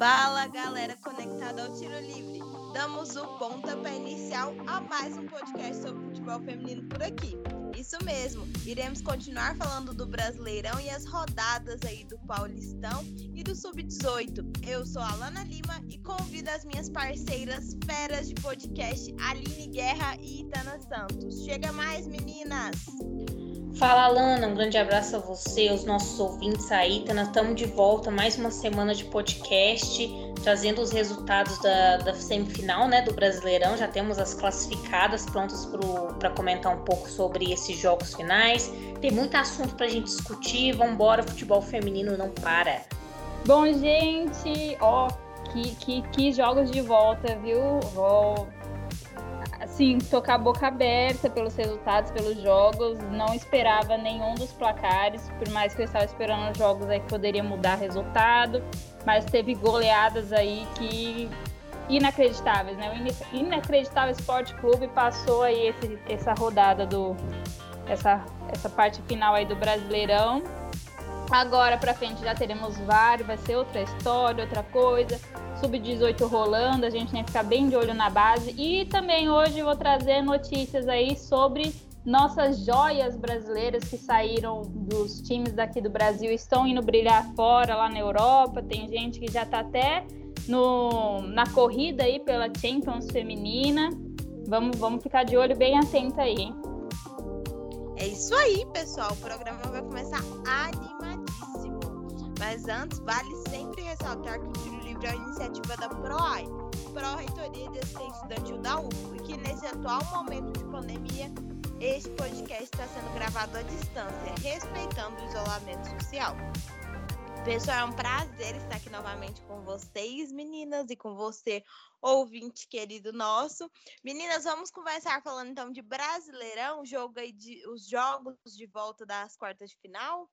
Fala galera conectada ao tiro livre. Damos o pontapé inicial a mais um podcast sobre futebol feminino por aqui. Isso mesmo, iremos continuar falando do Brasileirão e as rodadas aí do Paulistão e do Sub-18. Eu sou a Lana Lima e convido as minhas parceiras feras de podcast, Aline Guerra e Itana Santos. Chega mais, meninas! Fala, Lana, um grande abraço a você, aos nossos ouvintes aí. Nós estamos de volta mais uma semana de podcast, trazendo os resultados da, da semifinal né, do Brasileirão. Já temos as classificadas prontas para comentar um pouco sobre esses jogos finais. Tem muito assunto para a gente discutir. Vamos embora, futebol feminino não para. Bom, gente, ó, que, que, que jogos de volta, viu? Ó, assim, tocar a boca aberta pelos resultados, pelos jogos. Não esperava nenhum dos placares, por mais que eu estava esperando jogos aí que poderia mudar resultado. Mas teve goleadas aí que inacreditáveis, né? O inacreditável Esporte Clube passou aí esse, essa rodada do essa, essa parte final aí do Brasileirão. Agora para frente já teremos VAR, vai ser outra história, outra coisa sub-18 rolando, a gente tem que ficar bem de olho na base. E também hoje vou trazer notícias aí sobre nossas joias brasileiras que saíram dos times daqui do Brasil, estão indo brilhar fora, lá na Europa. Tem gente que já está até no, na corrida aí pela Champions feminina. Vamos, vamos ficar de olho bem atento aí, hein? É isso aí, pessoal. O programa vai começar animadíssimo. Mas antes, vale sempre ressaltar que o Tiro É a iniciativa da PROAI, Pró-Reitoria de Assistência Estudantil da UFO, e que nesse atual momento de pandemia, este podcast está sendo gravado à distância, respeitando o isolamento social. Pessoal, é um prazer estar aqui novamente com vocês, meninas, e com você, ouvinte querido nosso. Meninas, vamos conversar falando então de Brasileirão, jogo aí de, os jogos de volta das quartas de final?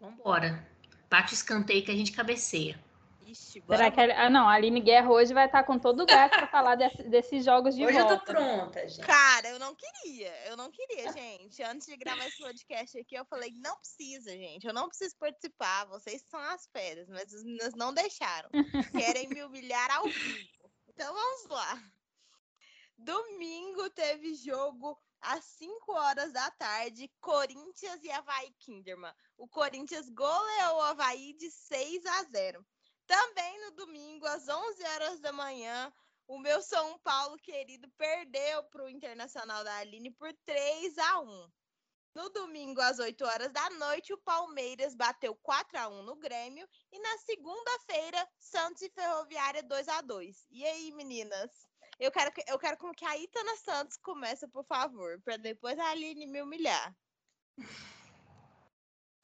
Vambora. Bate o escanteio que a gente cabeceia. Ixi, Será que a, ah, não, a Aline Guerra hoje vai estar com todo o gás para falar desse, desses jogos de hoje volta. Hoje eu tô pronta, gente. Cara, eu não queria. Eu não queria, gente. Antes de gravar esse podcast aqui, eu falei, não precisa, gente. Eu não preciso participar. Vocês são as férias, mas as meninas não deixaram. Querem me humilhar ao vivo. Então vamos lá. Domingo teve jogo às 5 horas da tarde, Corinthians e Havaí Kinderman. O Corinthians goleou o Havaí de 6 a 0. Também no domingo, às 11 horas da manhã, o meu São Paulo querido perdeu para o Internacional da Aline por 3 a 1. No domingo, às 8 horas da noite, o Palmeiras bateu 4 a 1 no Grêmio. E na segunda-feira, Santos e Ferroviária 2 a 2 E aí, meninas? Eu quero, eu quero que a Itana Santos comece, por favor, para depois a Aline me humilhar.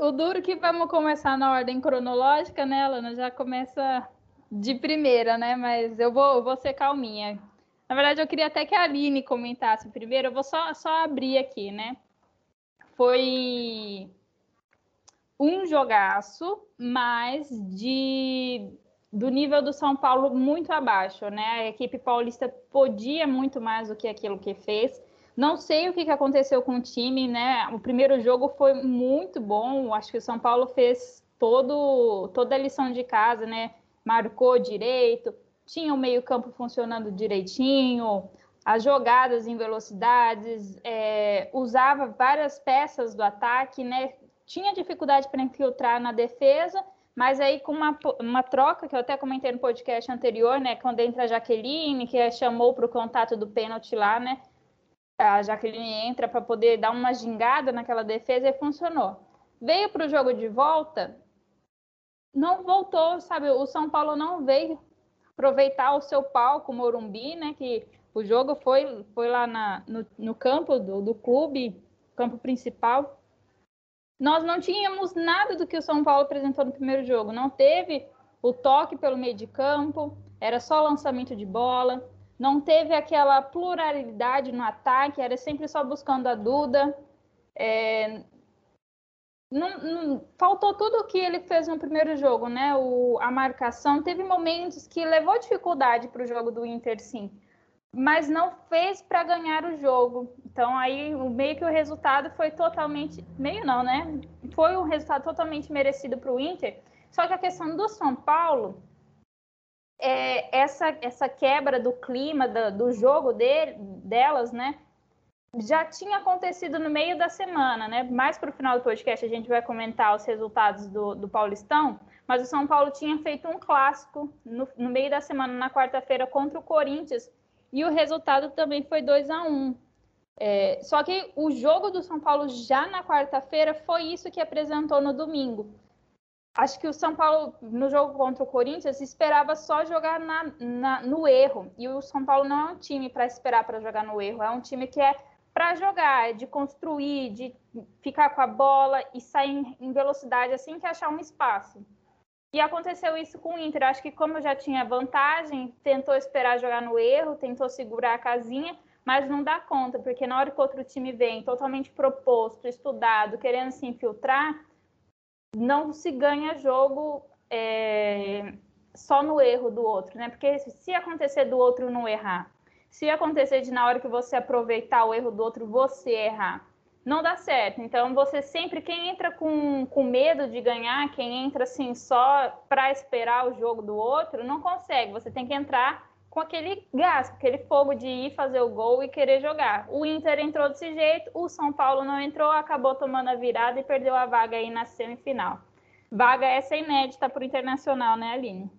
O duro que vamos começar na ordem cronológica, né, Lana? Já começa de primeira, né? Mas eu vou, vou ser calminha. Na verdade, eu queria até que a Aline comentasse primeiro. Eu vou só, só abrir aqui, né? Foi um jogaço, mas de do nível do São Paulo muito abaixo, né? A equipe paulista podia muito mais do que aquilo que fez. Não sei o que, aconteceu com o time, né? O primeiro jogo foi muito bom. Acho que o São Paulo fez todo, toda a lição de casa, né? Marcou direito, tinha o meio-campo funcionando direitinho, as jogadas em velocidades, é, usava várias peças do ataque, né? Tinha dificuldade para infiltrar na defesa mas aí com uma, uma troca, que eu até comentei no podcast anterior, né? Quando entra a Jaqueline, que chamou para o contato do pênalti lá, né? A Jaqueline entra para poder dar uma gingada naquela defesa e funcionou. Veio para o jogo de volta, não voltou, sabe? O São Paulo não veio aproveitar o seu palco Morumbi, né? Que o jogo foi, foi lá na, no, no campo do, do clube, campo principal nós não tínhamos nada do que o São Paulo apresentou no primeiro jogo. Não teve o toque pelo meio de campo, era só lançamento de bola, não teve aquela pluralidade no ataque, era sempre só buscando a Duda. É... Não, não, faltou tudo o que ele fez no primeiro jogo, né? O, a marcação teve momentos que levou dificuldade para o jogo do Inter, sim mas não fez para ganhar o jogo. Então aí meio que o resultado foi totalmente, meio não, né? Foi um resultado totalmente merecido para o Inter. Só que a questão do São Paulo é, essa, essa quebra do clima do, jogo de, delas, né? Já tinha acontecido no meio da semana, né? Mais para o final do podcast a gente vai comentar os resultados do, do Paulistão, mas o São Paulo tinha feito um clássico no, no meio da semana, na quarta-feira, contra o Corinthians, e o resultado também foi 2 a 1 é, Só que o jogo do São Paulo já na quarta-feira foi isso que apresentou no domingo acho que o São Paulo, no jogo contra o Corinthians, esperava só jogar na, na, no erro. E o São Paulo não é um time para esperar para jogar no erro, é um time que é para jogar, de construir, de ficar com a bola e sair em velocidade assim que achar um espaço. E aconteceu isso com o Inter. Acho que como já tinha vantagem, tentou esperar jogar no erro, tentou segurar a casinha, mas não dá conta, porque na hora que outro time vem totalmente proposto, estudado, querendo se infiltrar, não se ganha jogo é, só no erro do outro, né? Porque se acontecer do outro não errar, se acontecer de na hora que você aproveitar o erro do outro você errar, não dá certo. Então você sempre quem entra com, com medo de ganhar, quem entra assim só para esperar o jogo do outro, não consegue. Você tem que entrar com aquele gás, com aquele fogo de ir fazer o gol e querer jogar. O Inter entrou desse jeito, o São Paulo não entrou, acabou tomando a virada e perdeu a vaga aí na semifinal. Vaga essa inédita para o Internacional, né, Aline?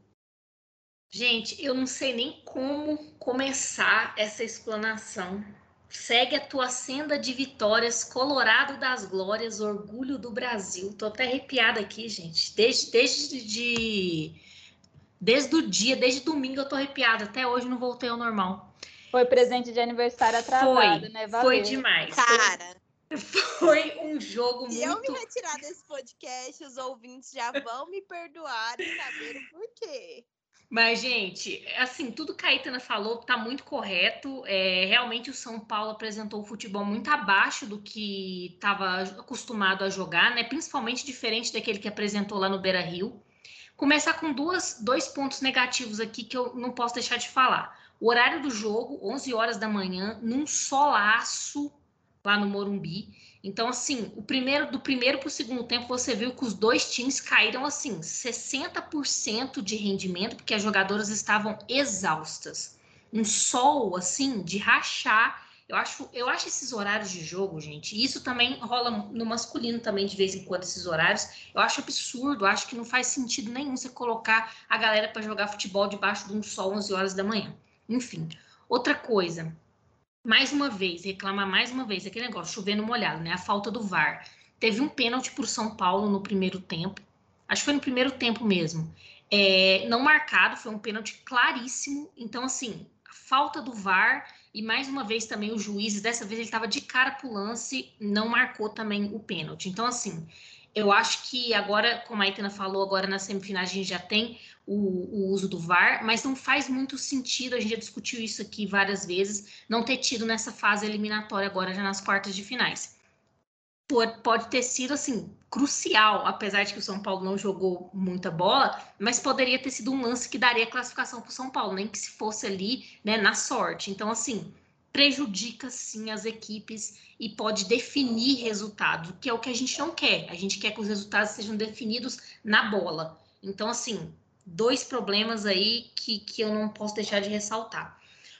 Gente, eu não sei nem como começar essa explanação. Segue a tua senda de vitórias, Colorado das Glórias, orgulho do Brasil. Tô até arrepiada aqui, gente. Desde, desde de Desde o dia, desde domingo eu tô arrepiada. Até hoje não voltei ao normal. Foi presente de aniversário atrasado, foi, né? Valeu. Foi demais. Cara. Foi um jogo Se muito. Se eu me retirar desse podcast, os ouvintes já vão me perdoar e saber o porquê. Mas, gente, assim, tudo que a Itana falou tá muito correto. É, realmente o São Paulo apresentou o futebol muito abaixo do que estava acostumado a jogar, né? Principalmente diferente daquele que apresentou lá no Beira Rio. Começar com duas, dois pontos negativos aqui que eu não posso deixar de falar. O horário do jogo, 11 horas da manhã, num solaço lá no Morumbi. Então, assim, o primeiro do primeiro para o segundo tempo, você viu que os dois times caíram assim, 60% de rendimento, porque as jogadoras estavam exaustas. Um sol assim de rachar eu acho, eu acho esses horários de jogo, gente, isso também rola no masculino também de vez em quando esses horários. Eu acho absurdo, acho que não faz sentido nenhum você colocar a galera para jogar futebol debaixo de um sol 11 horas da manhã. Enfim, outra coisa, mais uma vez, reclamar mais uma vez aquele negócio chovendo molhado, né? A falta do VAR. Teve um pênalti o São Paulo no primeiro tempo. Acho que foi no primeiro tempo mesmo. É, não marcado, foi um pênalti claríssimo. Então, assim, a falta do VAR e mais uma vez também o juiz, dessa vez ele estava de cara para o lance, não marcou também o pênalti. Então, assim, eu acho que agora, como a Itana falou, agora na semifinal a gente já tem o, o, uso do VAR, mas não faz muito sentido, a gente já discutiu isso aqui várias vezes, não ter tido nessa fase eliminatória agora já nas quartas de finais. Pode, ter sido, assim, crucial, apesar de que o São Paulo não jogou muita bola, mas poderia ter sido um lance que daria classificação para o São Paulo, nem que se fosse ali né, na sorte. Então, assim, prejudica sim as equipes e pode definir resultado, que é o que a gente não quer. A gente quer que os resultados sejam definidos na bola. Então, assim, dois problemas aí que, que eu não posso deixar de ressaltar.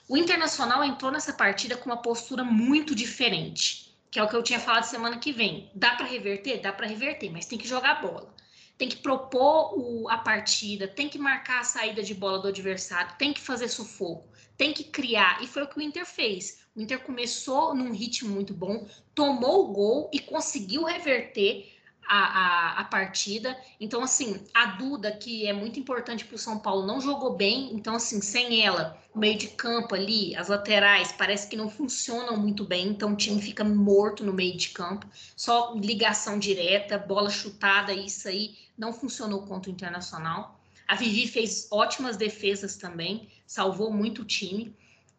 O Internacional entrou nessa partida com uma postura muito diferente que é o que eu tinha falado semana que vem. Dá para reverter? Dá para reverter, mas tem que jogar bola. Tem que propor o, a partida, tem que marcar a saída de bola do adversário, tem que fazer sufoco, tem que criar. E foi o que o Inter fez. O Inter começou num ritmo muito bom, tomou o gol e conseguiu reverter a, a, a, partida. Então, assim, a Duda, que é muito importante para o São Paulo, não jogou bem. Então, assim, sem ela, o meio de campo ali, as laterais, parece que não funcionam muito bem. Então, o time fica morto no meio de campo. Só ligação direta, bola chutada, isso aí não funcionou contra o Internacional. A Vivi fez ótimas defesas também, salvou muito o time.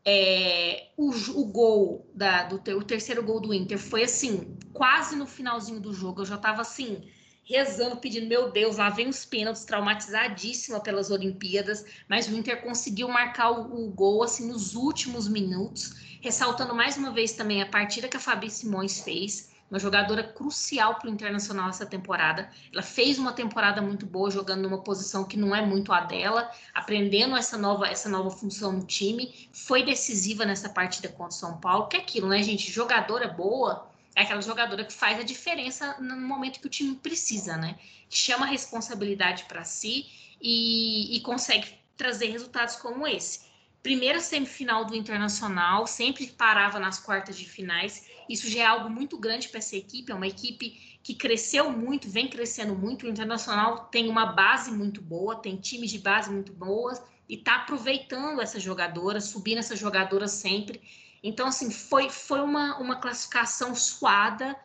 É, o, o, gol da, do o terceiro gol do Inter foi assim, quase no finalzinho do jogo. Eu já estava assim, rezando, pedindo, meu Deus, lá vem os pênaltis, traumatizadíssima pelas Olimpíadas, mas o Inter conseguiu marcar o, o, gol assim nos últimos minutos, ressaltando mais uma vez também a partida que a Fabi Simões fez. Uma jogadora crucial para o Internacional essa temporada. Ela fez uma temporada muito boa jogando numa posição que não é muito a dela, aprendendo essa nova, essa nova função no time. Foi decisiva nessa partida contra o São Paulo, que é aquilo, né, gente? Jogadora boa é aquela jogadora que faz a diferença no momento que o time precisa, né? Chama a responsabilidade para si e, e consegue trazer resultados como esse. Primeira semifinal do Internacional, sempre parava nas quartas de finais. Isso já é algo muito grande para essa equipe. É uma equipe que cresceu muito, vem crescendo muito. O Internacional tem uma base muito boa, tem times de base muito boas e está aproveitando essa jogadora, subindo essa jogadora sempre. Então, assim, foi, foi uma, uma classificação suada,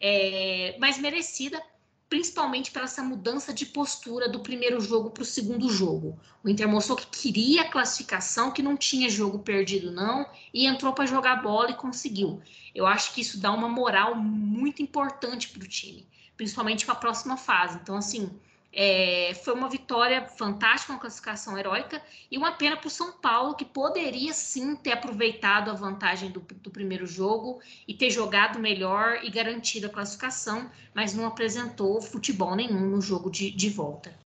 é, mas merecida, principalmente pela essa mudança de postura do primeiro jogo para o segundo jogo. O Inter mostrou que queria a classificação, que não tinha jogo perdido, não, e entrou para jogar bola e conseguiu. Eu acho que isso dá uma moral muito importante para o time, principalmente para a próxima fase. Então, assim, é, foi uma vitória fantástica, uma classificação heróica e uma pena para o São Paulo, que poderia sim ter aproveitado a vantagem do, do, primeiro jogo e ter jogado melhor e garantido a classificação, mas não apresentou futebol nenhum no jogo de, de volta.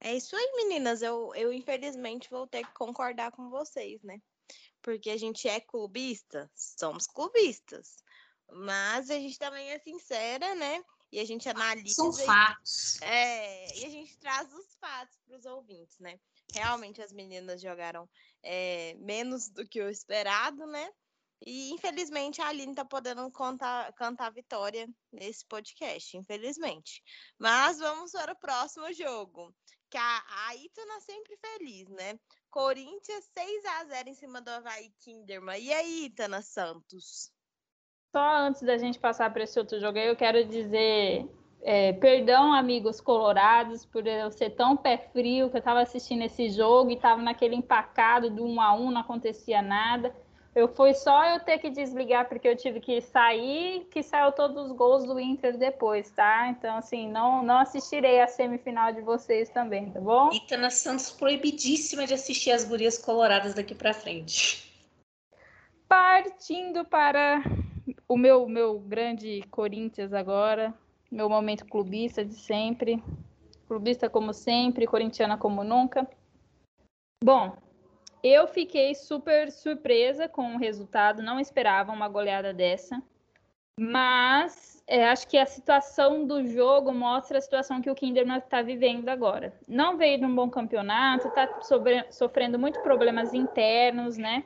É isso aí, meninas. Eu, eu infelizmente vou ter que concordar com vocês, né? Porque a gente é clubista, somos clubistas. Mas a gente também é sincera, né? E a gente analisa. São fatos. É, e a gente traz os fatos para os ouvintes, né? Realmente as meninas jogaram é, menos do que o esperado, né? E infelizmente a Aline tá podendo contar, cantar vitória nesse podcast, infelizmente. Mas vamos para o próximo jogo. Que a, a Itana sempre feliz, né? Corinthians 6 a 0 em cima do Havaí Kinderman. E aí, Itana Santos? Só antes da gente passar para esse outro jogo aí, eu quero dizer é, perdão, amigos colorados, por eu ser tão pé frio que eu estava assistindo esse jogo e estava naquele empacado do 1 a 1 não acontecia nada. Eu foi só eu ter que desligar porque eu tive que sair, que saiu todos os gols do Inter depois, tá? Então, assim, não, não assistirei a semifinal de vocês também, tá bom? Itana Santos proibidíssima de assistir as gurias coloradas daqui para frente. Partindo para o meu, meu grande Corinthians agora, meu momento clubista de sempre. Clubista como sempre, corintiana como nunca. Bom, eu fiquei super surpresa com o resultado, não esperava uma goleada dessa. Mas é, acho que a situação do jogo mostra a situação que o Kinderman está vivendo agora. Não veio de um bom campeonato, está sofrendo muitos problemas internos, né?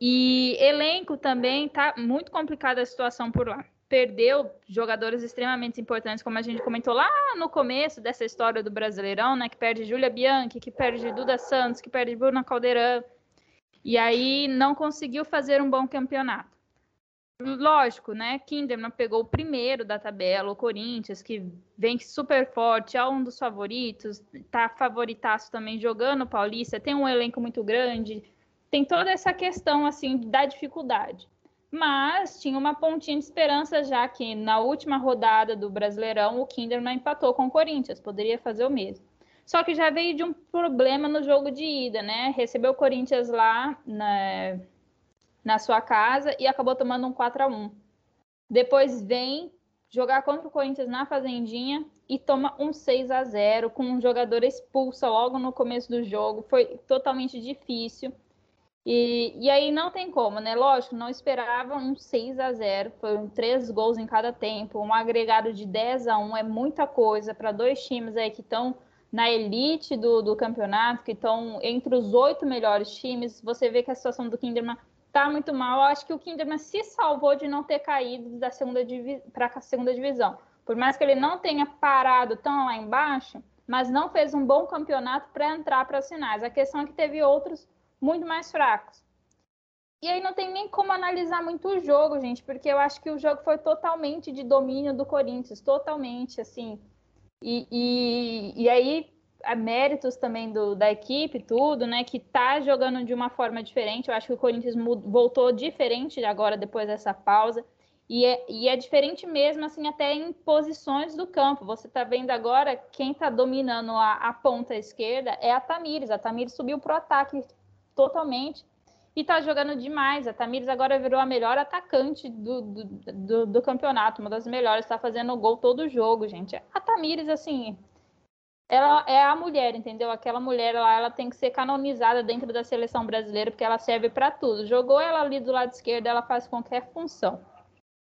E elenco também tá muito complicada a situação por lá. Perdeu jogadores extremamente importantes, como a gente comentou lá no começo dessa história do Brasileirão, né? Que perde Júlia Bianchi, que perde Duda Santos, que perde Bruna Caldeirão. E aí não conseguiu fazer um bom campeonato. Lógico, né? Kinderman pegou o primeiro da tabela, o Corinthians, que vem super forte, é um dos favoritos, tá favoritaço também jogando o Paulista, tem um elenco muito grande, tem toda essa questão assim da dificuldade. Mas tinha uma pontinha de esperança já que na última rodada do Brasileirão o Kinderman empatou com o Corinthians, poderia fazer o mesmo. Só que já veio de um problema no jogo de ida, né? Recebeu o Corinthians lá na, na sua casa e acabou tomando um 4 a 1 Depois vem jogar contra o Corinthians na Fazendinha e toma um 6 a 0 com um jogador expulso logo no começo do jogo. Foi totalmente difícil. E, e aí não tem como, né? Lógico, não esperava um 6 a 0 foram três gols em cada tempo, um agregado de 10 a 1 é muita coisa para dois times aí que estão na elite do, do campeonato, que estão entre os oito melhores times. Você vê que a situação do Kinderman tá muito mal. Eu acho que o Kinderman se salvou de não ter caído da segunda para a segunda divisão. Por mais que ele não tenha parado tão lá embaixo, mas não fez um bom campeonato para entrar para as finais. A questão é que teve outros muito mais fracos. E aí não tem nem como analisar muito o jogo, gente, porque eu acho que o jogo foi totalmente de domínio do Corinthians, totalmente, assim. E, e, e aí, méritos também do, da equipe, tudo, né, que tá jogando de uma forma diferente. Eu acho que o Corinthians voltou diferente agora, depois dessa pausa. E é, e é diferente mesmo, assim, até em posições do campo. Você está vendo agora quem está dominando a, a, ponta esquerda é a Tamires. A Tamires subiu para o ataque totalmente. e tá jogando demais. A Tamires agora virou a melhor atacante do, do, do, do campeonato, uma das melhores, está fazendo gol todo jogo, gente. A Tamires, assim, ela é a mulher, entendeu? Aquela mulher lá, ela tem que ser canonizada dentro da seleção brasileira, porque ela serve para tudo. Jogou ela ali do lado esquerdo, ela faz qualquer função.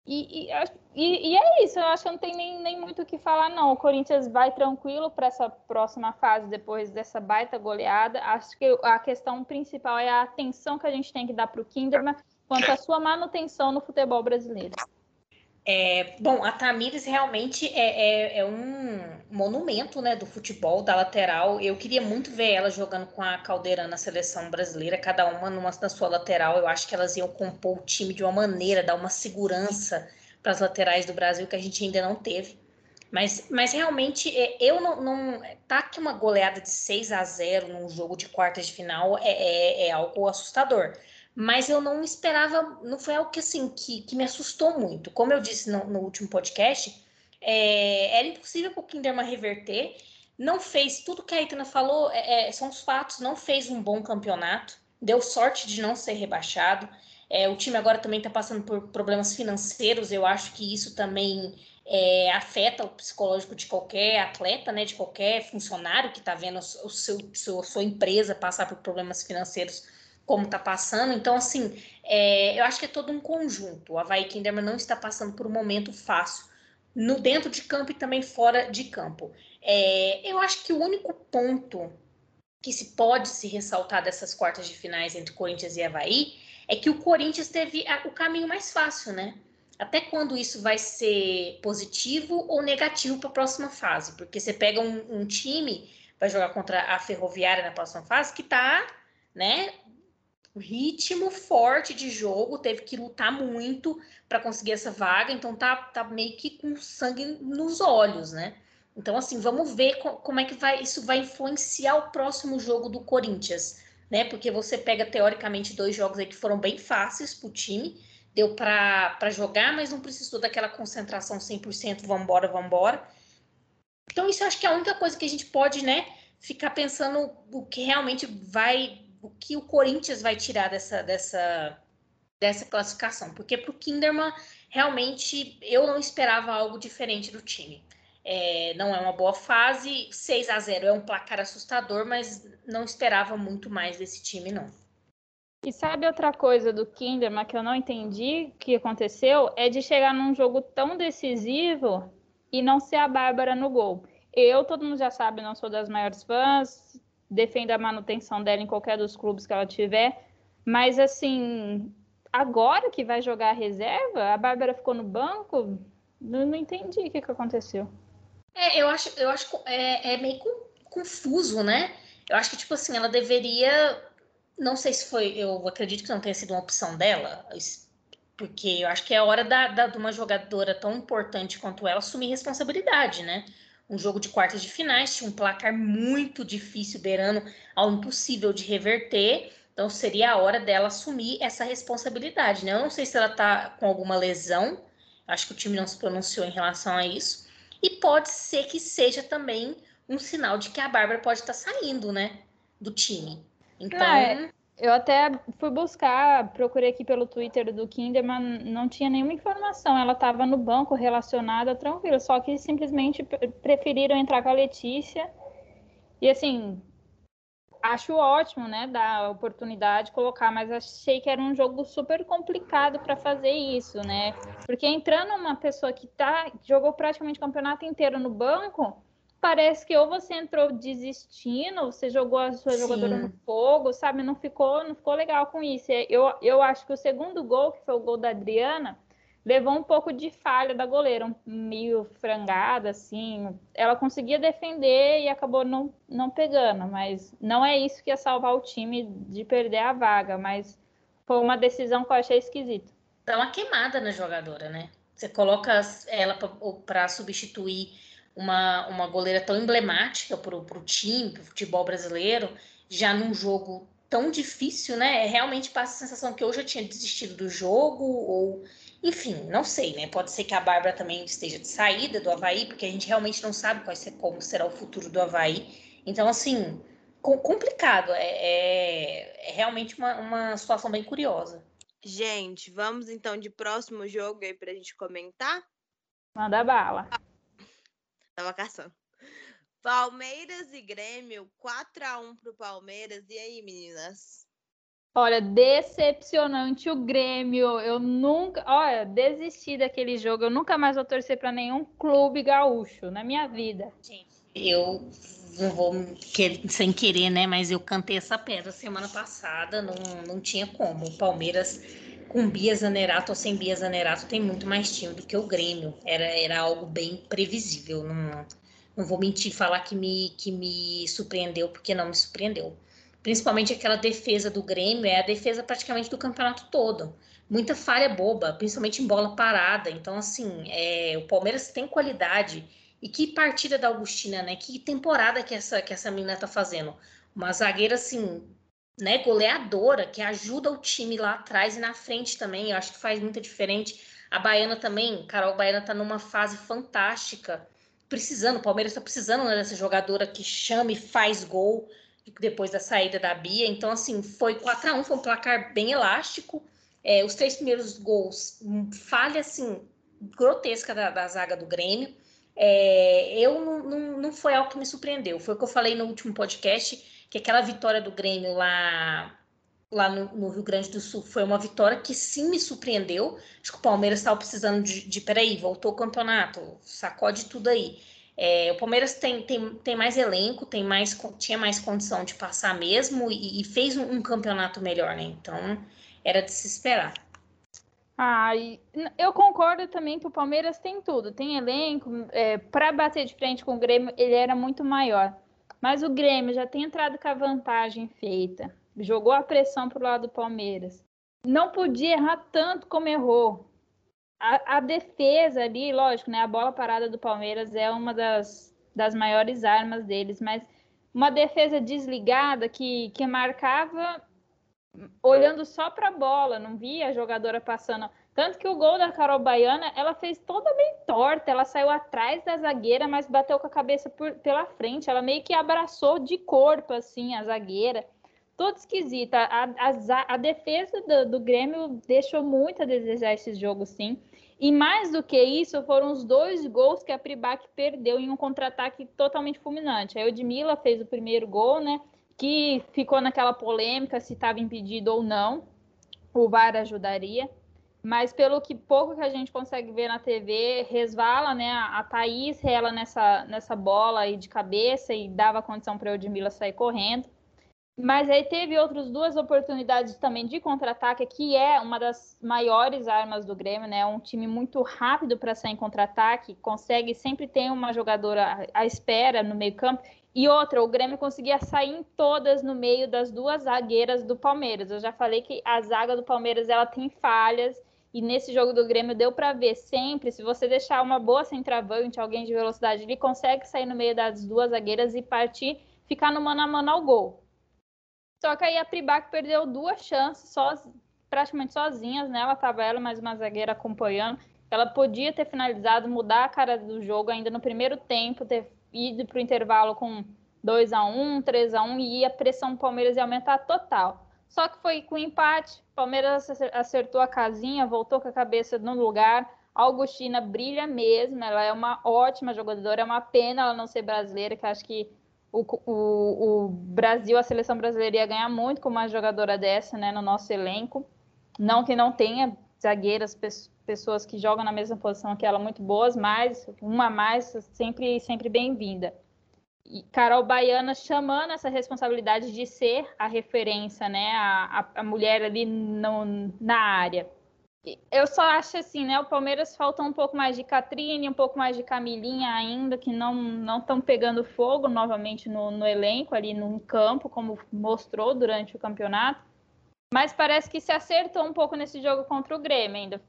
E, e, e, é isso, eu acho que não tem nem, nem muito o que falar, não. O Corinthians vai tranquilo para essa próxima fase, depois dessa baita goleada. Acho que a questão principal é a atenção que a gente tem que dar para o Kinderman quanto à sua manutenção no futebol brasileiro. É, bom, a Tamires realmente é, é, é, um monumento né, do futebol, da lateral. Eu queria muito ver ela jogando com a Caldeira na seleção brasileira, cada uma numa, na sua lateral. Eu acho que elas iam compor o time de uma maneira, dar uma segurança para as laterais do Brasil que a gente ainda não teve. Mas, mas realmente, é, eu não, não. Tá aqui uma goleada de 6 a 0 num jogo de quartas de final é, é, é algo assustador mas eu não esperava, não foi algo que assim que, que me assustou muito. Como eu disse no, no último podcast, é, era impossível para o Kinderman reverter. Não fez tudo que a Itana falou, é, é, são os fatos, não fez um bom campeonato, deu sorte de não ser rebaixado. É, o time agora também está passando por problemas financeiros, eu acho que isso também é, afeta o psicológico de qualquer atleta, né, de qualquer funcionário que está vendo o seu, sua empresa passar por problemas financeiros como está passando. Então, assim, é, eu acho que é todo um conjunto. O Havaí Kinderman não está passando por um momento fácil, no dentro de campo e também fora de campo. É, eu acho que o único ponto que se pode se ressaltar dessas quartas de finais entre Corinthians e Havaí é que o Corinthians teve a, o caminho mais fácil, né? Até quando isso vai ser positivo ou negativo para a próxima fase? Porque você pega um, um time, vai jogar contra a Ferroviária na próxima fase, que está né, ritmo forte de jogo, teve que lutar muito para conseguir essa vaga, então tá, tá meio que com sangue nos olhos, né? Então, assim, vamos ver co como é que vai, isso vai influenciar o próximo jogo do Corinthians, né? Porque você pega, teoricamente, dois jogos aí que foram bem fáceis para o time, deu para jogar, mas não precisou daquela concentração 100%, vambora, vambora. Então, isso eu acho que é a única coisa que a gente pode, né, ficar pensando o que realmente vai o que o Corinthians vai tirar dessa, dessa, dessa classificação. Porque para o Kinderman, realmente, eu não esperava algo diferente do time. É, não é uma boa fase, 6 a 0 é um placar assustador, mas não esperava muito mais desse time, não. E sabe outra coisa do Kinderman que eu não entendi que aconteceu? É de chegar num jogo tão decisivo e não ser a Bárbara no gol. Eu, todo mundo já sabe, não sou das maiores fãs, defenda a manutenção dela em qualquer dos clubes que ela tiver. Mas assim, agora que vai jogar a reserva, a Bárbara ficou no banco, não, não entendi o que, que aconteceu. É, eu acho, eu acho é, é meio confuso, né? Eu acho que, tipo assim, ela deveria. Não sei se foi. Eu acredito que não tenha sido uma opção dela, porque eu acho que é hora da, da, de uma jogadora tão importante quanto ela assumir responsabilidade, né? Um jogo de quartas de finais, tinha um placar muito difícil, beirando ao impossível de reverter. Então seria a hora dela assumir essa responsabilidade, né? Eu não sei se ela tá com alguma lesão, acho que o time não se pronunciou em relação a isso. E pode ser que seja também um sinal de que a Bárbara pode estar tá saindo, né? Do time. Então. Não, é, eu até fui buscar, procurei aqui pelo Twitter do Kinderman, não tinha nenhuma informação. Ela estava no banco relacionada, tranquila, só que simplesmente preferiram entrar com a Letícia. E assim, acho ótimo, né, dar oportunidade, colocar, mas achei que era um jogo super complicado para fazer isso, né? Porque entrando uma pessoa que tá, jogou praticamente o campeonato inteiro no banco, parece que ou você entrou desistindo, você jogou a sua Sim. jogadora no fogo, sabe? Não ficou, não ficou legal com isso. Eu, eu acho que o segundo gol, que foi o gol da Adriana, levou um pouco de falha da goleira, meio frangada, assim. Ela conseguia defender e acabou não, não pegando, mas não é isso que ia salvar o time de perder a vaga, mas foi uma decisão que eu achei esquisita. Dá uma queimada na jogadora, né? Você coloca ela para substituir uma, uma goleira tão emblemática para o time, para o futebol brasileiro, já num jogo tão difícil, né? É, realmente passa a sensação que eu já tinha desistido do jogo, ou enfim, não sei, né? Pode ser que a Bárbara também esteja de saída do Havaí, porque a gente realmente não sabe qual ser, como será o futuro do Havaí. Então, assim, complicado. É, é, é realmente uma, uma situação bem curiosa. Gente, vamos então de próximo jogo aí pra gente comentar? Manda bala. Tava caçando. Palmeiras e Grêmio, 4x1 pro Palmeiras. E aí, meninas? Olha, decepcionante o Grêmio. Eu nunca, olha, desisti daquele jogo. Eu nunca mais vou torcer para nenhum clube gaúcho na minha vida. Gente, eu não vou sem querer, né? Mas eu cantei essa pedra semana passada, não, não tinha como. O Palmeiras com Bia Zanerato ou sem Bia Zanerato tem muito mais time do que o Grêmio. Era, era algo bem previsível. Não, não vou mentir falar que me, que me surpreendeu, porque não me surpreendeu. Principalmente aquela defesa do Grêmio, é a defesa praticamente do campeonato todo. Muita falha boba, principalmente em bola parada. Então, assim, é, o Palmeiras tem qualidade e que partida da Augustina, né? Que temporada que essa, que essa menina tá fazendo. Uma zagueira, assim, né, goleadora, que ajuda o time lá atrás e na frente também. Eu acho que faz muita diferença. A Baiana também, Carol Baiana tá numa fase fantástica. Precisando, o Palmeiras tá precisando né, dessa jogadora que chama e faz gol depois da saída da Bia. Então, assim, foi 4 a 1 foi um placar bem elástico. É, os três primeiros gols, falha, assim, grotesca da, da zaga do Grêmio. É, eu não, não, não foi algo que me surpreendeu. Foi o que eu falei no último podcast, que aquela vitória do Grêmio lá, lá no, no Rio Grande do Sul foi uma vitória que sim me surpreendeu. Acho que o Palmeiras estava precisando de, de peraí, voltou o campeonato, sacode tudo aí. É, o Palmeiras tem, tem, tem mais elenco, tem mais, tinha mais condição de passar mesmo e, e fez um, um campeonato melhor, né? Então era de se esperar. Ah, eu concordo também que o Palmeiras tem tudo, tem elenco, é, para bater de frente com o Grêmio, ele era muito maior. Mas o Grêmio já tem entrado com a vantagem feita, jogou a pressão para o lado do Palmeiras. Não podia errar tanto como errou. A, a, defesa ali, lógico, né? A bola parada do Palmeiras é uma das, das maiores armas deles, mas uma defesa desligada que, que marcava olhando só para a bola, não via a jogadora passando. Tanto que o gol da Carol Baiana, ela fez toda bem torta, ela saiu atrás da zagueira, mas bateu com a cabeça por, pela frente, ela meio que abraçou de corpo, assim, a zagueira. Toda esquisita. A, a, a defesa do, do, Grêmio deixou muito a desejar esse jogo, sim. E mais do que isso, foram os dois gols que a Pribac perdeu em um contra-ataque totalmente fulminante. A Edmila fez o primeiro gol, né? Que ficou naquela polêmica se estava impedido ou não. O VAR ajudaria. Mas pelo que pouco que a gente consegue ver na TV, resvala, né? A Thaís rela nessa, nessa bola aí de cabeça e dava condição para a Edmila sair correndo. Mas aí teve outras duas oportunidades também de contra-ataque, que é uma das maiores armas do Grêmio, né? Um time muito rápido para sair em contra-ataque, consegue sempre ter uma jogadora à espera no meio-campo e outra, o Grêmio conseguia sair em todas no meio das duas zagueiras do Palmeiras. Eu já falei que a zaga do Palmeiras ela tem falhas e nesse jogo do Grêmio deu para ver sempre, se você deixar uma boa centroavante, alguém de velocidade, ele consegue sair no meio das duas zagueiras e partir, ficar no mano a mano ao gol. Só que aí a Pribac perdeu duas chances, praticamente sozinhas, né? Ela tava ela mais uma zagueira acompanhando. Ela podia ter finalizado, mudar a cara do jogo ainda no primeiro tempo, ter ido para o intervalo com 2 a 1 3 a 1 e a pressão do Palmeiras ia aumentar total. Só que foi com empate, Palmeiras acertou a casinha, voltou com a cabeça no lugar. A Augustina brilha mesmo, ela é uma ótima jogadora, é uma pena ela não ser brasileira, que acho que o, o, o, Brasil, a seleção brasileira ia ganhar muito com uma jogadora dessa, né, no nosso elenco. Não que não tenha zagueiras, pessoas que jogam na mesma posição que ela muito boas, mas uma a mais sempre, sempre bem-vinda. E Carol Baiana chamando essa responsabilidade de ser a referência, né, a, a, mulher ali no, na área. Eu só acho assim, né? O Palmeiras falta um pouco mais de Catrine, um pouco mais de Camilinha ainda, que não não estão pegando fogo novamente no, no elenco ali no campo, como mostrou durante o campeonato. Mas parece que se acertou um pouco nesse jogo contra o Grêmio ainda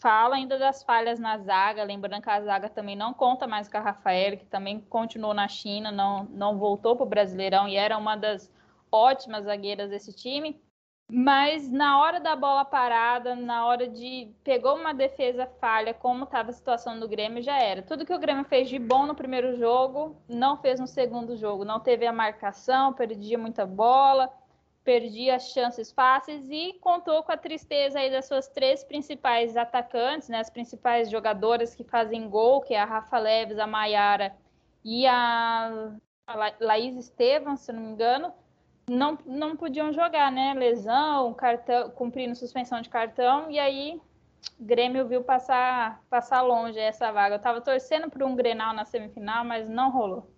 fala ainda das falhas na zaga, lembrando que a zaga também não conta mais com a Rafael, que também continuou na China, não, não voltou para o Brasileirão e era uma das ótimas zagueiras desse time. Mas na hora da bola parada, na hora de pegou uma defesa falha, como estava a situação do Grêmio, já era. Tudo que o Grêmio fez de bom no primeiro jogo, não fez no segundo jogo. Não teve a marcação, perdia muita bola, perdia as chances fáceis e contou com a tristeza aí das suas três principais atacantes, né, as principais jogadoras que fazem gol, que é a Rafa Leves, a Maiara e a, a Laís Estevam, se não me engano não, não podiam jogar, né? Lesão, cartão, cumprindo suspensão de cartão, e aí Grêmio viu passar, passar longe essa vaga. Eu estava torcendo por um Grenal na semifinal, mas não rolou.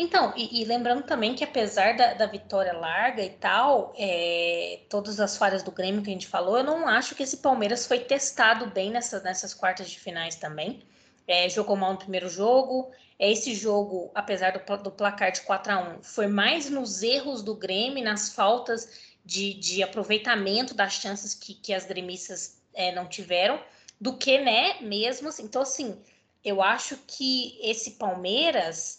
Então, e, e lembrando também que apesar da, da vitória larga e tal, é, todas as falhas do Grêmio que a gente falou, eu não acho que esse Palmeiras foi testado bem nessa, nessas quartas de finais também. É, jogou mal no primeiro jogo, esse jogo, apesar do, do placar de 4 a 1 foi mais nos erros do Grêmio, nas faltas de, de aproveitamento das chances que, que as gremistas é, não tiveram, do que, né, mesmo assim. Então, assim, eu acho que esse Palmeiras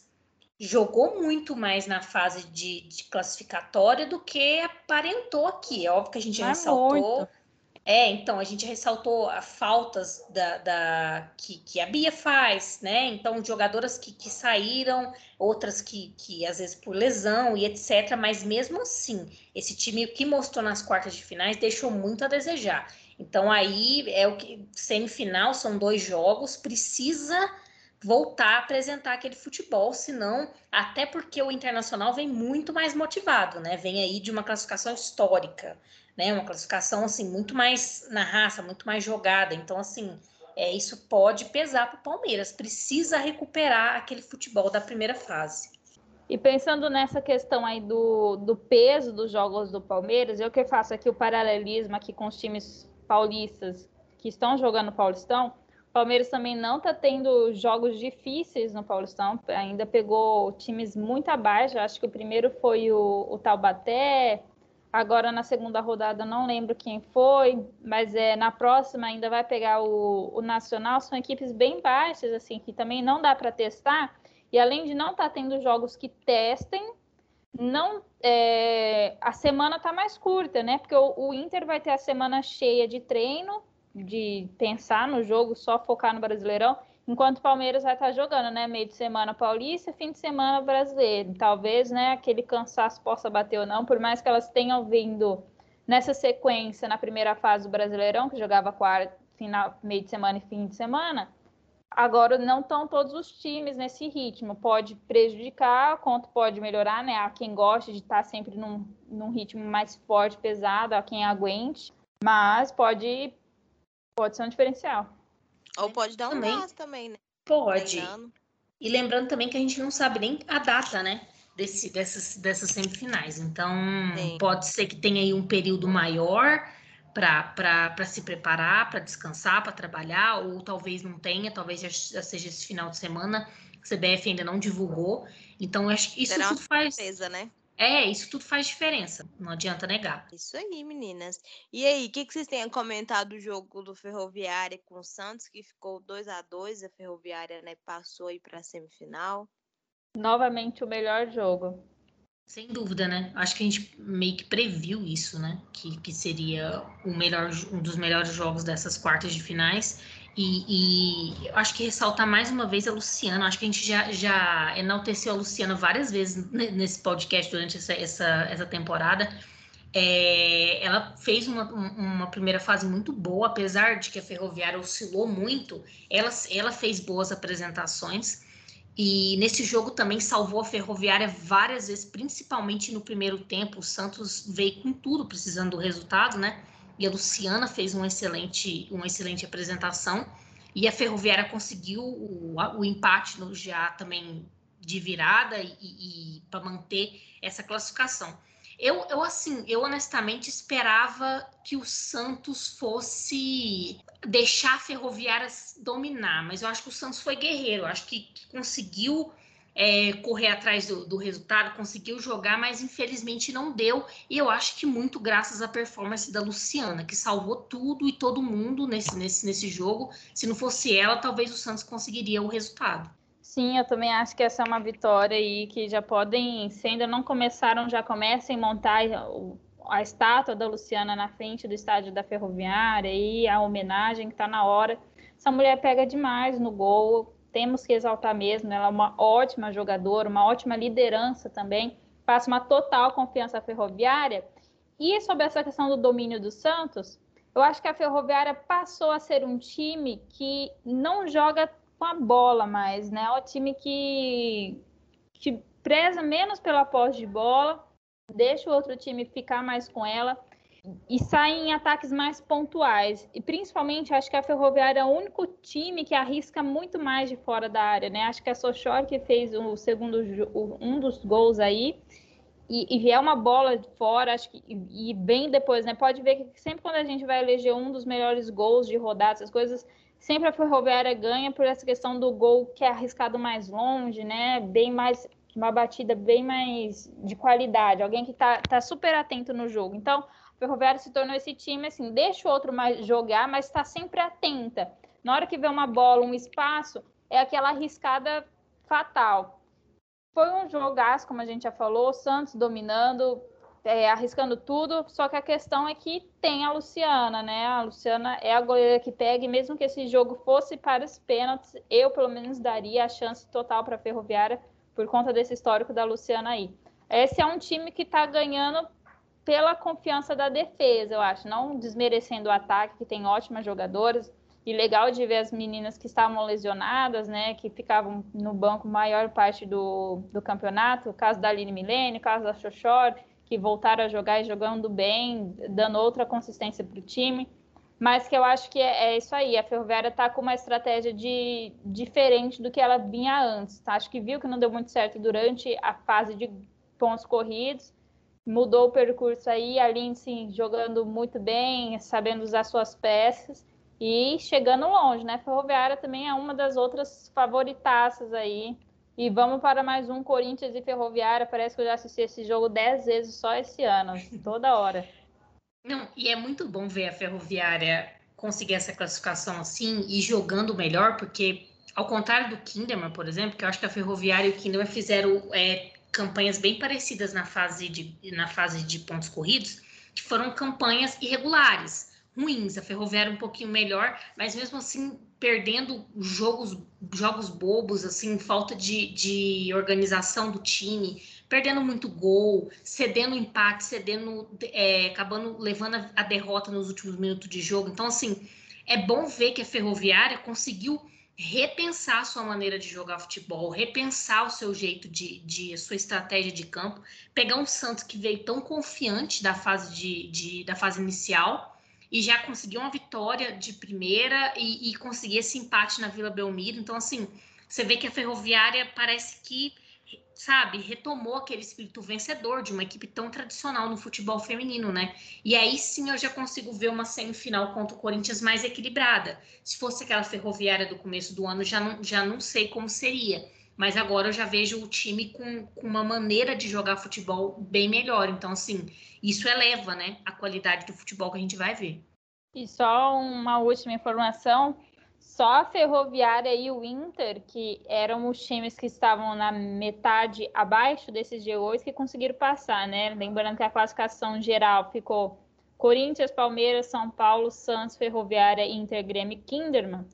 jogou muito mais na fase de, de classificatória do que aparentou aqui. É óbvio que a gente Não ressaltou. Muito é, então a gente ressaltou as faltas da, da que, que, a Bia faz, né? Então, jogadoras que, que saíram, outras que, que às vezes por lesão e etc. Mas mesmo assim, esse time que mostrou nas quartas de finais deixou muito a desejar. Então, aí é o que semifinal são dois jogos, precisa voltar a apresentar aquele futebol, senão, até porque o internacional vem muito mais motivado, né? Vem aí de uma classificação histórica né? Uma classificação assim muito mais na raça, muito mais jogada. Então assim, é, isso pode pesar para o Palmeiras. Precisa recuperar aquele futebol da primeira fase. E pensando nessa questão aí do, do peso dos jogos do Palmeiras, eu que faço aqui o paralelismo aqui com os times paulistas que estão jogando Paulistão, Palmeiras também não está tendo jogos difíceis no Paulistão, ainda pegou times muito abaixo. Acho que o primeiro foi o, o Taubaté, Agora na segunda rodada não lembro quem foi, mas é na próxima ainda vai pegar o, o Nacional. São equipes bem baixas, assim, que também não dá para testar. E além de não estar tá tendo jogos que testem, não é, a semana está mais curta, né? Porque o, o, Inter vai ter a semana cheia de treino, de pensar no jogo, só focar no Brasileirão. Enquanto o Palmeiras vai estar jogando, né? Meio de semana paulista, fim de semana brasileiro. Talvez, né, aquele cansaço possa bater ou não, por mais que elas tenham vindo nessa sequência na primeira fase do Brasileirão, que jogava quarto, final, meio de semana e fim de semana. Agora não estão todos os times nesse ritmo. Pode prejudicar, quanto pode melhorar, né? A quem gosta de estar sempre num, num ritmo mais forte, pesado, a quem aguente. Mas pode, pode ser um diferencial. Ou pode dar um também. gás também, né? Pode. E lembrando também que a gente não sabe nem a data, né? Desse, dessas, dessas semifinais. Então, Sim. pode ser que tenha aí um período maior para se preparar, para descansar, para trabalhar, ou talvez não tenha, talvez já, seja esse final de semana que a CBF ainda não divulgou. Então, acho que isso Será tudo faz. Certeza, né? É, isso tudo faz diferença, não adianta negar. Isso aí, meninas. E aí, o que, que vocês têm a comentar do jogo do Ferroviária com o Santos, que ficou 2 a 2 a Ferroviária né, passou aí para a semifinal? Novamente o melhor jogo. Sem dúvida, né? Acho que a gente meio que previu isso, né? Que, que seria o melhor, um dos melhores jogos dessas quartas de finais. E, e acho que ressaltar mais uma vez a Luciana. Acho que a gente já, já enalteceu a Luciana várias vezes nesse podcast durante essa, essa, essa temporada. É, ela fez uma, uma primeira fase muito boa, apesar de que a Ferroviária oscilou muito, ela, ela fez boas apresentações. E nesse jogo também salvou a Ferroviária várias vezes, principalmente no primeiro tempo. O Santos veio com tudo, precisando do resultado, né? E a Luciana fez um excelente, uma excelente apresentação. E a Ferroviária conseguiu o, o empate no já também de virada e, e para manter essa classificação. Eu, eu, assim, eu honestamente esperava que o Santos fosse deixar a Ferroviária dominar, mas eu acho que o Santos foi guerreiro, eu acho que, que conseguiu é, correr atrás do, do, resultado, conseguiu jogar, mas infelizmente não deu. E eu acho que muito graças à performance da Luciana, que salvou tudo e todo mundo nesse, nesse, nesse jogo. Se não fosse ela, talvez o Santos conseguiria o resultado. Sim, eu também acho que essa é uma vitória aí que já podem, se ainda não começaram, já comecem a montar a estátua da Luciana na frente do estádio da Ferroviária e a homenagem que está na hora. Essa mulher pega demais no gol, temos que exaltar mesmo. Ela é uma ótima jogadora, uma ótima liderança também, passa uma total confiança à Ferroviária. E sobre essa questão do domínio do Santos, eu acho que a Ferroviária passou a ser um time que não joga com a bola mais, né? É um time que, que preza menos pela posse de bola, deixa o outro time ficar mais com ela e sai em ataques mais pontuais. E principalmente acho que a Ferroviária é o único time que arrisca muito mais de fora da área, né? Acho que a Sochor que fez o segundo um dos gols aí e, e vier uma bola de fora, acho que e, e bem depois, né? Pode ver que sempre quando a gente vai eleger um dos melhores gols de rodada, essas coisas, sempre a Ferroviária ganha por essa questão do gol que é arriscado mais longe, né? Bem mais uma batida bem mais de qualidade, alguém que está tá super atento no jogo. Então, Ferroviária se tornou esse time assim, deixa o outro mais jogar, mas está sempre atenta. Na hora que vê uma bola, um espaço, é aquela arriscada fatal. Foi um jogaço, como a gente já falou, Santos dominando, é, arriscando tudo, só que a questão é que tem a Luciana, né? A Luciana é a goleira que pega, e mesmo que esse jogo fosse para os pênaltis, eu pelo menos daria a chance total para a Ferroviária por conta desse histórico da Luciana aí. Esse é um time que está ganhando pela confiança da defesa, eu acho, não desmerecendo o ataque, que tem ótimas jogadoras. E legal de ver as meninas que estavam lesionadas, né, que ficavam no banco maior parte do, do campeonato, o caso da Aline Milene, o caso da Xoxor, que voltaram a jogar e jogando bem, dando outra consistência para o time. Mas que eu acho que é, é isso aí, a Ferroviária está com uma estratégia de, diferente do que ela vinha antes. Tá? Acho que viu que não deu muito certo durante a fase de pontos corridos mudou o percurso aí, a Lindsay jogando muito bem, sabendo usar suas peças e chegando longe, né? Ferroviária também é uma das outras favoritaças aí. E vamos para mais um Corinthians e Ferroviária. Parece que eu já assisti esse jogo dez vezes só esse ano, toda hora. Não, e é muito bom ver a Ferroviária conseguir essa classificação assim e jogando melhor, porque ao contrário do Kinderman, por exemplo, que eu acho que a Ferroviária e o Kinderman fizeram é, campanhas bem parecidas na fase de, na fase de pontos corridos, que foram campanhas irregulares, ruins. A Ferroviária um pouquinho melhor, mas mesmo assim perdendo jogos, jogos bobos, assim, falta de, de organização do time, perdendo muito gol, cedendo empate, cedendo, é, acabando levando a, a derrota nos últimos minutos de jogo. Então, assim, é bom ver que a Ferroviária conseguiu repensar a sua maneira de jogar futebol, repensar o seu jeito de, de sua estratégia de campo, pegar um Santos que veio tão confiante da fase de, de da fase inicial e já conseguiu uma vitória de primeira e, e conseguir esse empate na Vila Belmiro. Então, assim, você vê que a Ferroviária parece que sabe, retomou aquele espírito vencedor de uma equipe tão tradicional no futebol feminino, né? E aí sim eu já consigo ver uma semifinal contra o Corinthians mais equilibrada. Se fosse aquela ferroviária do começo do ano, já não, já não sei como seria. Mas agora eu já vejo o time com, com uma maneira de jogar futebol bem melhor. Então, assim, isso eleva, né, a qualidade do futebol que a gente vai ver. E só uma última informação só a Ferroviária e o Inter, que eram os times que estavam na metade abaixo desses G8, que conseguiram passar, né? Lembrando que a classificação geral ficou Corinthians, Palmeiras, São Paulo, Santos, Ferroviária, Inter, Grêmio e Kinderman.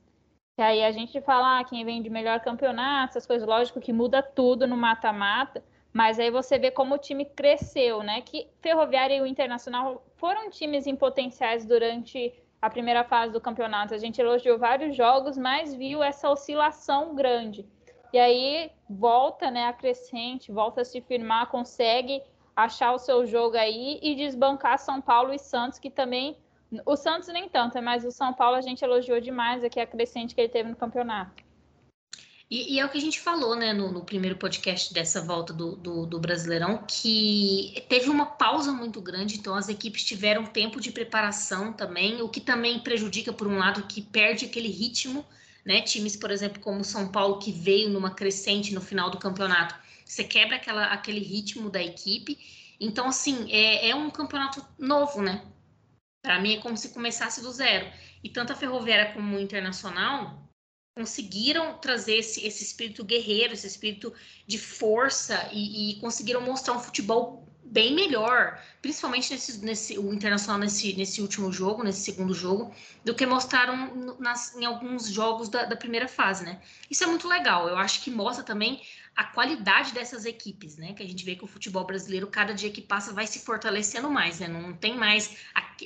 Que aí a gente fala ah, quem vem de melhor campeonato, essas coisas, lógico que muda tudo no mata-mata, mas aí você vê como o time cresceu, né? Que Ferroviária e o Internacional foram times em potenciais durante a primeira fase do campeonato. A gente elogiou vários jogos, mas viu essa oscilação grande. E aí volta né, a crescente, volta a se firmar, consegue achar o seu jogo aí e desbancar São Paulo e Santos, que também. O Santos nem tanto, mas o São Paulo a gente elogiou demais aqui a crescente que ele teve no campeonato. E, e, é o que a gente falou, né, no, no primeiro podcast dessa volta do, do, do, Brasileirão, que teve uma pausa muito grande, então as equipes tiveram tempo de preparação também, o que também prejudica, por um lado, que perde aquele ritmo, né? Times, por exemplo, como São Paulo, que veio numa crescente no final do campeonato, você quebra aquela, aquele ritmo da equipe. Então, assim, é, é um campeonato novo, né? Para mim é como se começasse do zero. E tanto a Ferroviária como o Internacional conseguiram trazer esse, esse espírito guerreiro, esse espírito de força e, e conseguiram mostrar um futebol bem melhor, principalmente nesse, nesse o Internacional nesse, nesse último jogo, nesse segundo jogo, do que mostraram nas, em alguns jogos da, da primeira fase, né? Isso é muito legal. Eu acho que mostra também a qualidade dessas equipes, né? Que a gente vê que o futebol brasileiro, cada dia que passa, vai se fortalecendo mais, né? Não tem mais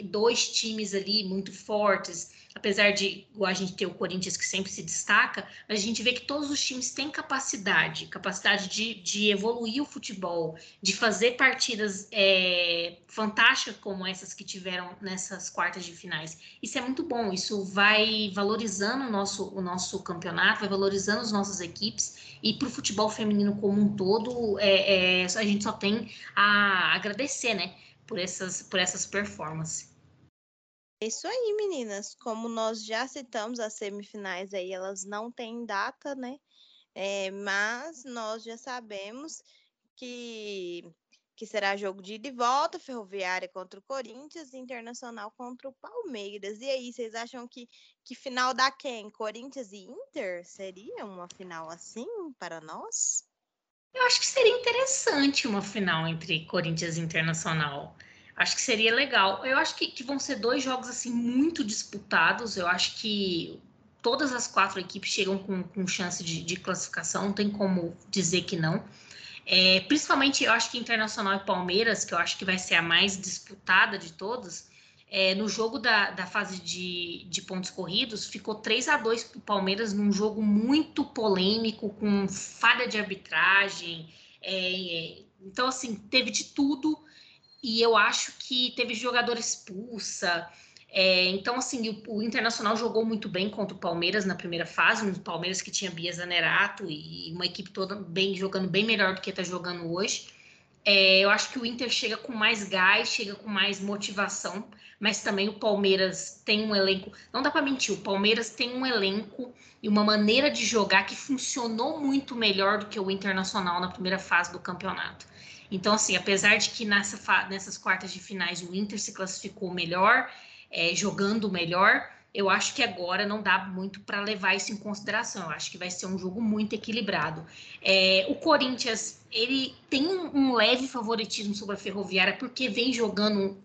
dois times ali muito fortes apesar de a gente ter o Corinthians que sempre se destaca, a gente vê que todos os times têm capacidade, capacidade de, de evoluir o futebol, de fazer partidas é, fantásticas como essas que tiveram nessas quartas de finais. Isso é muito bom, isso vai valorizando o nosso, o nosso campeonato, vai valorizando as nossas equipes e para o futebol feminino como um todo, é, é, a gente só tem a agradecer, né, por essas, por essas performances. É isso aí, meninas. Como nós já citamos as semifinais aí, elas não têm data, né? É, mas nós já sabemos que, que será jogo de ida e volta, Ferroviária contra o Corinthians, Internacional contra o Palmeiras. E aí, vocês acham que, que final dá quem? Corinthians e Inter? Seria uma final assim para nós? Eu acho que seria interessante uma final entre Corinthians e Internacional. Acho que seria legal. Eu acho que, que vão ser dois jogos assim muito disputados. Eu acho que todas as quatro equipes chegam com, com chance de, de, classificação, não tem como dizer que não. É, principalmente, eu acho que Internacional e Palmeiras, que eu acho que vai ser a mais disputada de todas, é, no jogo da, da fase de, de pontos corridos, ficou 3 a 2 para o Palmeiras num jogo muito polêmico, com falha de arbitragem. É, então, assim, teve de tudo e eu acho que teve jogador expulsa. É, então, assim, o, o, Internacional jogou muito bem contra o Palmeiras na primeira fase, um Palmeiras que tinha Bia Zanerato e uma equipe toda bem jogando bem melhor do que está jogando hoje. É, eu acho que o Inter chega com mais gás, chega com mais motivação, mas também o Palmeiras tem um elenco. Não dá para mentir, o Palmeiras tem um elenco e uma maneira de jogar que funcionou muito melhor do que o Internacional na primeira fase do campeonato. Então, assim, apesar de que nessa, nessas quartas de finais o Inter se classificou melhor, é, jogando melhor, eu acho que agora não dá muito para levar isso em consideração. Eu acho que vai ser um jogo muito equilibrado. É, o Corinthians ele tem um, leve favoritismo sobre a Ferroviária porque vem jogando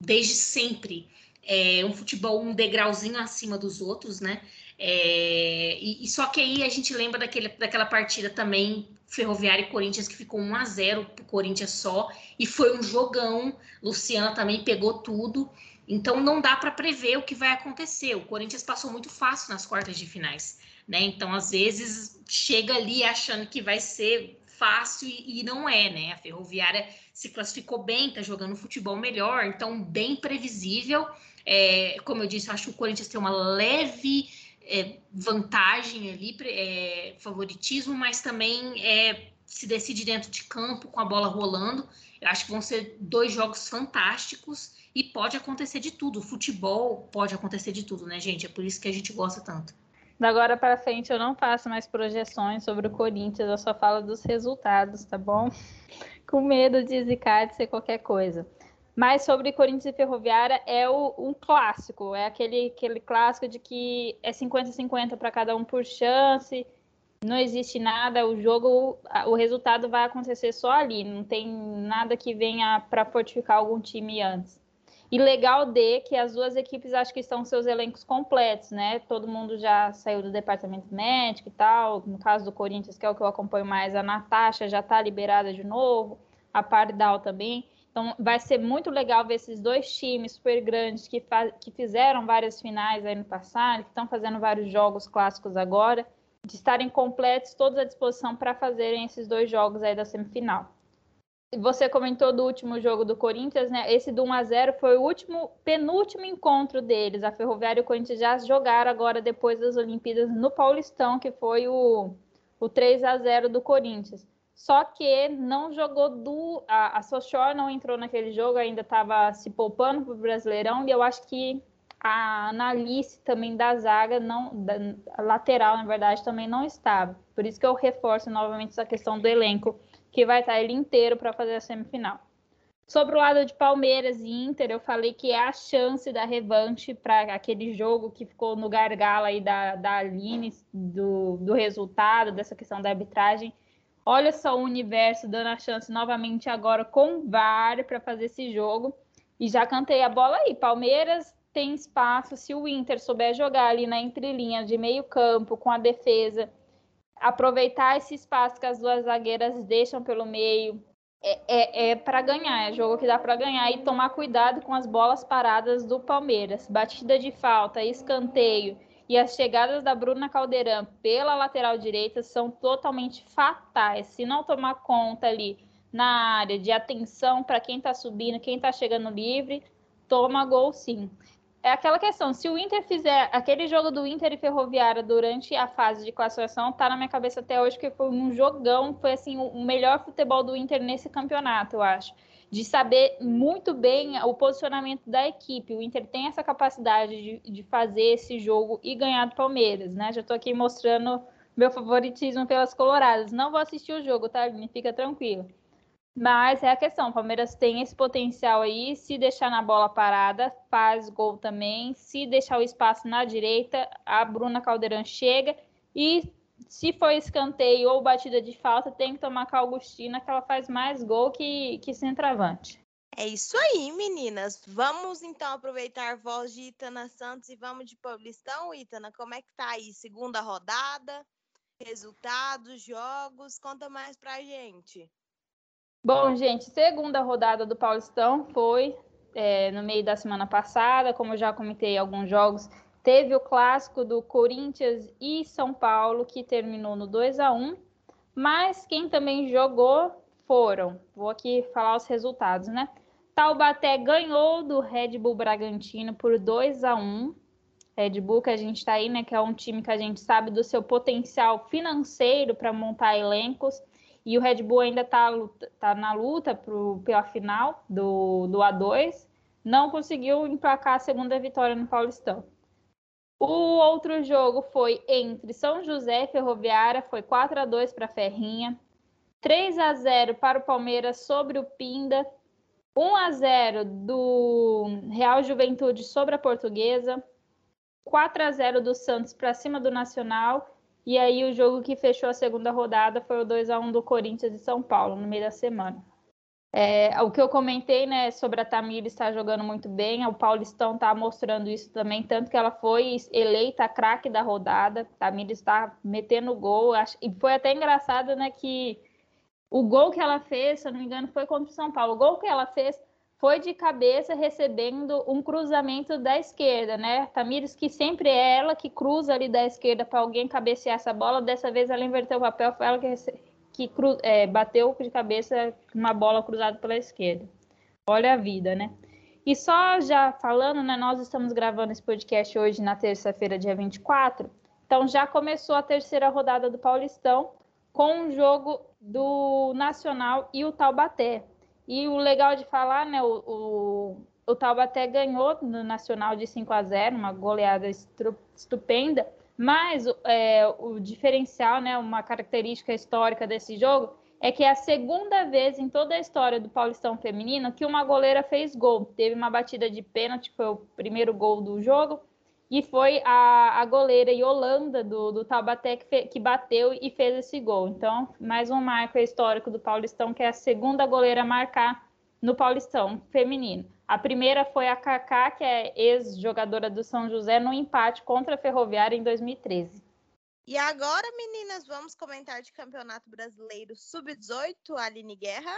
desde sempre é, um futebol um degrauzinho acima dos outros, né? É, e, e, só que aí a gente lembra daquele, daquela partida também Ferroviária e Corinthians que ficou 1 a 0 para o Corinthians só e foi um jogão. Luciana também pegou tudo. Então não dá para prever o que vai acontecer. O Corinthians passou muito fácil nas quartas de finais, né? Então às vezes chega ali achando que vai ser fácil e, não é, né? A Ferroviária se classificou bem, está jogando futebol melhor, então bem previsível. É, como eu disse, eu acho que o Corinthians tem uma leve é, vantagem ali, é, favoritismo, mas também é, se decide dentro de campo com a bola rolando. Eu acho que vão ser dois jogos fantásticos e pode acontecer de tudo. Futebol pode acontecer de tudo, né, gente? É por isso que a gente gosta tanto. Da agora para frente eu não faço mais projeções sobre o Corinthians, eu só falo dos resultados, tá bom? Com medo de zicar de ser qualquer coisa. Mas sobre Corinthians e Ferroviária é o, um clássico, é aquele, aquele clássico de que é 50-50 para cada um por chance, não existe nada, o jogo, o resultado vai acontecer só ali, não tem nada que venha para fortificar algum time antes. E legal de que as duas equipes acho que estão seus elencos completos, né? Todo mundo já saiu do departamento médico e tal. No caso do Corinthians, que é o que eu acompanho mais, a Natasha já está liberada de novo, a Pardal também. Então, vai ser muito legal ver esses dois times super grandes que, que fizeram várias finais aí no passado, que estão fazendo vários jogos clássicos agora, de estarem completos, todos à disposição para fazerem esses dois jogos aí da semifinal. Você comentou do último jogo do Corinthians, né? Esse do 1 a 0 foi o último, penúltimo encontro deles. A Ferroviária e o Corinthians já jogaram agora depois das Olimpíadas no Paulistão, que foi o, o 3 a 0 do Corinthians. Só que não jogou do. A, a Sochor não entrou naquele jogo, ainda estava se poupando para o Brasileirão, e eu acho que a Analice também da zaga, não, da, lateral, na verdade, também não estava. Por isso que eu reforço novamente essa questão do elenco, que vai estar ele inteiro para fazer a semifinal. Sobre o lado de Palmeiras e Inter, eu falei que é a chance da revanche para aquele jogo que ficou no gargalo aí da, da Aline, do, do resultado, dessa questão da arbitragem Olha só o universo dando a chance novamente agora com VAR para fazer esse jogo. E já cantei a bola aí. Palmeiras tem espaço. Se o Inter souber jogar ali na entrelinha de meio campo com a defesa, aproveitar esse espaço que as duas zagueiras deixam pelo meio, é, é, é para ganhar, é jogo que dá para ganhar e tomar cuidado com as bolas paradas do Palmeiras. Batida de falta, escanteio e as chegadas da Bruna Caldeirão pela lateral direita são totalmente fatais. Se não tomar conta ali na área de atenção para quem está subindo, quem está chegando livre, toma gol sim é aquela questão, se o Inter fizer aquele jogo do Inter e Ferroviária durante a fase de classificação, tá na minha cabeça até hoje que foi um jogão, foi assim o melhor futebol do Inter nesse campeonato, eu acho. De saber muito bem o posicionamento da equipe. O Inter tem essa capacidade de, de fazer esse jogo e ganhar do Palmeiras, né? Já tô aqui mostrando meu favoritismo pelas coloradas. Não vou assistir o jogo, tá, Fica tranquilo. Mas é a questão, o Palmeiras tem esse potencial aí, se deixar na bola parada, faz gol também. Se deixar o espaço na direita, a Bruna Caldeirão chega. E se for escanteio ou batida de falta, tem que tomar com a Augustina, que ela faz mais gol que, que centroavante. É isso aí, meninas. Vamos então aproveitar a voz de Itana Santos e vamos de Paulistão. Itana, como é que tá aí? Segunda rodada, resultados, jogos, conta mais pra gente. Bom, gente, segunda rodada do Paulistão foi é, no meio da semana passada, como eu já comentei alguns jogos, teve o clássico do Corinthians e São Paulo, que terminou no 2 a 1 mas quem também jogou foram, vou aqui falar os resultados, né? Taubaté ganhou do Red Bull Bragantino por 2 a 1 Red Bull que a gente está aí, né? Que é um time que a gente sabe do seu potencial financeiro para montar elencos e o Red Bull ainda está tá na luta pro, pela final do, do A2, não conseguiu emplacar a segunda vitória no Paulistão. O outro jogo foi entre São José e Ferroviária, foi 4 a 2 para a Ferrinha, 3 a 0 para o Palmeiras sobre o Pinda, 1 a 0 do Real Juventude sobre a Portuguesa, 4 a 0 do Santos para cima do Nacional e aí o jogo que fechou a segunda rodada foi o 2 a 1 do Corinthians e São Paulo no meio da semana. É, o que eu comentei, né, sobre a Tamir estar jogando muito bem, o Paulistão está mostrando isso também, tanto que ela foi eleita craque da rodada. Tamir está metendo gol, acho, e foi até engraçado, né, que o gol que ela fez, se eu não me engano, foi contra o São Paulo. O gol que ela fez foi de cabeça recebendo um cruzamento da esquerda, né? Tamires, que sempre é ela que cruza ali da esquerda para alguém cabecear essa bola, dessa vez ela inverteu o papel, foi ela que, que cru, é, bateu de cabeça uma bola cruzada pela esquerda. Olha a vida, né? E só já falando, né? Nós estamos gravando esse podcast hoje na terça-feira, dia 24, então já começou a terceira rodada do Paulistão com o jogo do Nacional e o Taubaté. E o legal de falar, né, o, o, o Taubaté ganhou no Nacional de 5 a 0, uma goleada estupenda, mas é, o diferencial, né, uma característica histórica desse jogo é que é a segunda vez em toda a história do Paulistão Feminino que uma goleira fez gol. Teve uma batida de pênalti, foi o primeiro gol do jogo, e foi a, a goleira Yolanda do, do Taubaté que, fe, que bateu e fez esse gol. Então, mais um marco histórico do Paulistão, que é a segunda goleira a marcar no Paulistão feminino. A primeira foi a Kaká, que é ex-jogadora do São José, no empate contra a Ferroviária em 2013. E agora, meninas, vamos comentar de Campeonato Brasileiro Sub-18, Aline Guerra.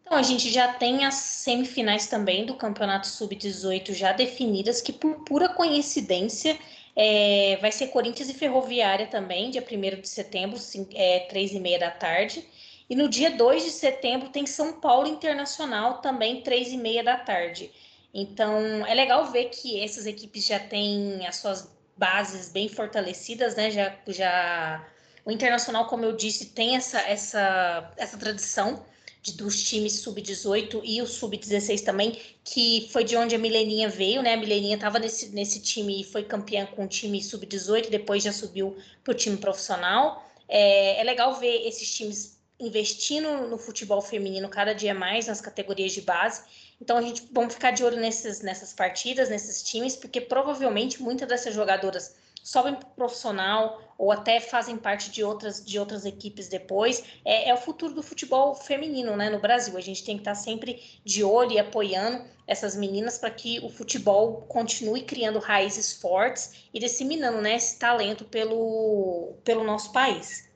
Então, a gente já tem as semifinais também do Campeonato Sub-18 já definidas, que por pura coincidência é, vai ser Corinthians e Ferroviária também, dia 1 de setembro, é, 3 e meia da tarde. E no dia 2 de setembro tem São Paulo Internacional, também 3 e meia da tarde. Então, é legal ver que essas equipes já têm as suas bases bem fortalecidas, né? Já, já... O Internacional, como eu disse, tem essa, essa, essa tradição de, dos times sub-18 e o sub-16 também, que foi de onde a Mileninha veio, né? A Mileninha estava nesse, nesse time e foi campeã com o time sub-18, depois já subiu para o time profissional. É, é legal ver esses times investindo no futebol feminino cada dia mais nas categorias de base. Então a gente vamos ficar de olho nesses, nessas partidas, nesses times, porque provavelmente muitas dessas jogadoras sobem para profissional ou até fazem parte de outras, de outras equipes depois. É, é, o futuro do futebol feminino né, no Brasil. A gente tem que estar sempre de olho e apoiando essas meninas para que o futebol continue criando raízes fortes e disseminando né, esse talento pelo, pelo nosso país.